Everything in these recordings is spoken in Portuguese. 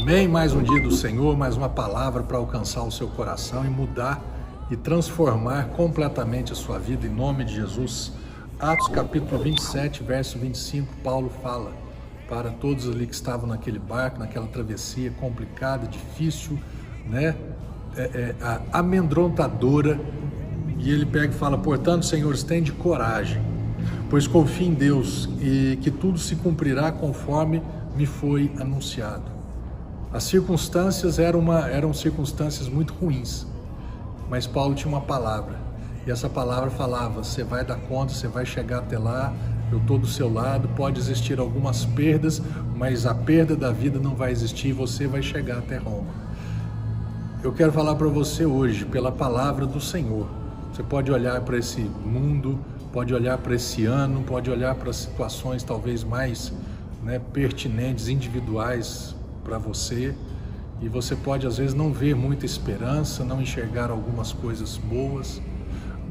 Amém? Mais um dia do Senhor, mais uma palavra para alcançar o seu coração e mudar e transformar completamente a sua vida em nome de Jesus. Atos capítulo 27, verso 25, Paulo fala para todos ali que estavam naquele barco, naquela travessia complicada, difícil, né? É, é, amedrontadora. E ele pega e fala: Portanto, senhores, tem de coragem, pois confio em Deus e que tudo se cumprirá conforme me foi anunciado. As circunstâncias eram, uma, eram circunstâncias muito ruins, mas Paulo tinha uma palavra, e essa palavra falava: você vai dar conta, você vai chegar até lá, eu estou do seu lado. Pode existir algumas perdas, mas a perda da vida não vai existir, você vai chegar até Roma. Eu quero falar para você hoje, pela palavra do Senhor. Você pode olhar para esse mundo, pode olhar para esse ano, pode olhar para situações talvez mais né, pertinentes, individuais para você, e você pode às vezes não ver muita esperança, não enxergar algumas coisas boas,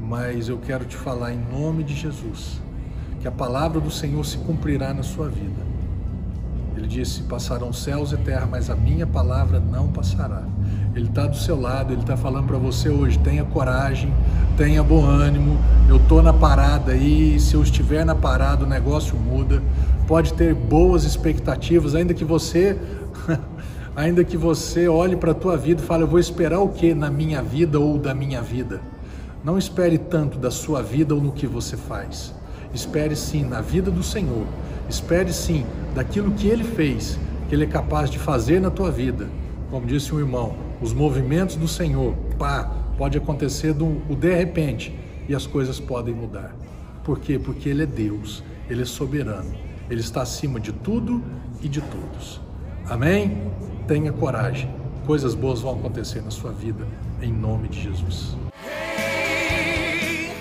mas eu quero te falar em nome de Jesus que a palavra do Senhor se cumprirá na sua vida. Ele disse: Passarão céus e terra, mas a minha palavra não passará. Ele está do seu lado, ele está falando para você hoje: tenha coragem, tenha bom ânimo. Eu estou na parada aí, se eu estiver na parada, o negócio muda. Pode ter boas expectativas, ainda que você. ainda que você olhe para a tua vida e fale, eu vou esperar o que na minha vida ou da minha vida? Não espere tanto da sua vida ou no que você faz. Espere sim na vida do Senhor. Espere sim daquilo que Ele fez, que Ele é capaz de fazer na tua vida. Como disse um irmão, os movimentos do Senhor, pá, pode acontecer do, o de repente e as coisas podem mudar. Por quê? Porque Ele é Deus, Ele é soberano, Ele está acima de tudo e de todos. Amém? Tenha coragem. Coisas boas vão acontecer na sua vida, em nome de Jesus. Hey,